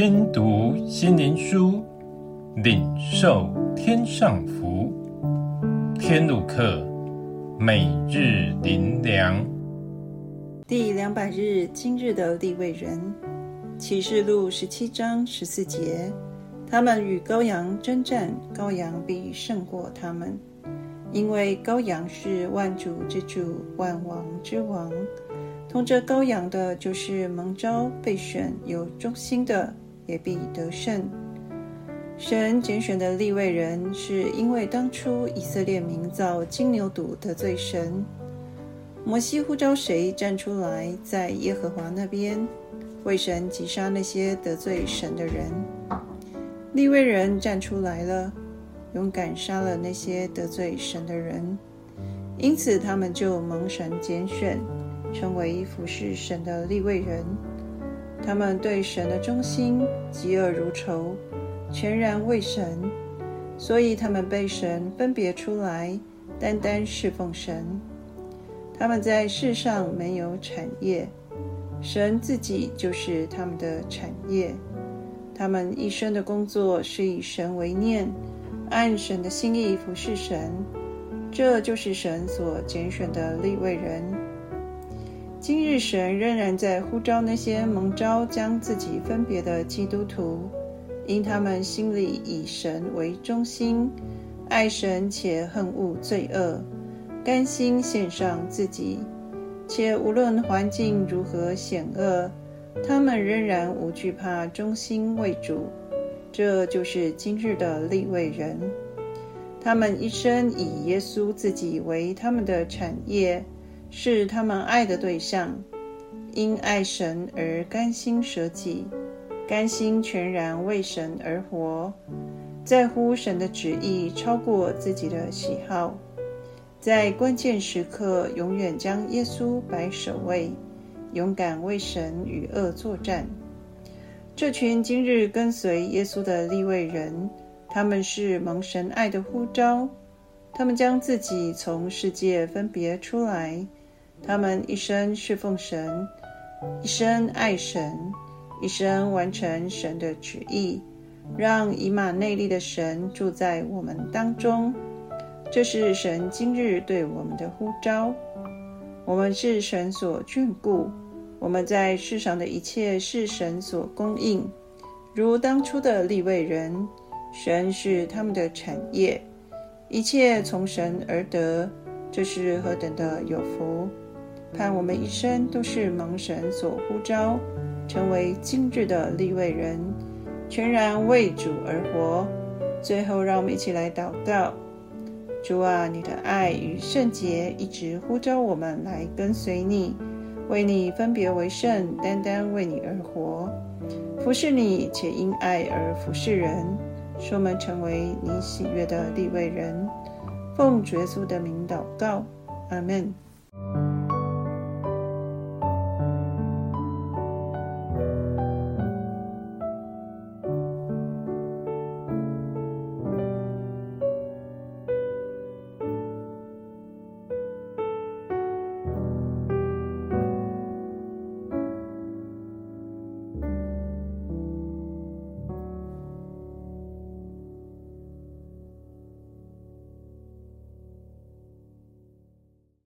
听读心灵书，领受天上福。天路客，每日灵粮第两百日，今日的立位人。启示录十七章十四节，他们与羔羊征战，羔羊必胜过他们，因为羔羊是万主之主，万王之王。同着羔羊的，就是蒙召、被选、有忠心的，也必得胜。神拣选的立位人，是因为当初以色列民造金牛犊得罪神，摩西呼召谁站出来，在耶和华那边为神击杀那些得罪神的人？立位人站出来了，勇敢杀了那些得罪神的人，因此他们就蒙神拣选。成为服侍神的立位人，他们对神的忠心嫉恶如仇，全然为神，所以他们被神分别出来，单单侍奉神。他们在世上没有产业，神自己就是他们的产业。他们一生的工作是以神为念，按神的心意服侍神，这就是神所拣选的立位人。今日神仍然在呼召那些蒙召将自己分别的基督徒，因他们心里以神为中心，爱神且恨恶罪恶，甘心献上自己，且无论环境如何险恶，他们仍然无惧怕，忠心为主。这就是今日的立位人，他们一生以耶稣自己为他们的产业。是他们爱的对象，因爱神而甘心舍己，甘心全然为神而活，在乎神的旨意超过自己的喜好，在关键时刻永远将耶稣摆首位，勇敢为神与恶作战。这群今日跟随耶稣的利未人，他们是蒙神爱的呼召，他们将自己从世界分别出来。他们一生侍奉神，一生爱神，一生完成神的旨意，让以马内利的神住在我们当中。这是神今日对我们的呼召。我们是神所眷顾，我们在世上的一切是神所供应。如当初的利未人，神是他们的产业，一切从神而得，这是何等的有福！盼我们一生都是蒙神所呼召，成为今日的立位人，全然为主而活。最后，让我们一起来祷告：主啊，你的爱与圣洁一直呼召我们来跟随你，为你分别为圣，单单为你而活，服侍你，且因爱而服侍人，使我们成为你喜悦的立位人。奉耶稣的名祷告，阿门。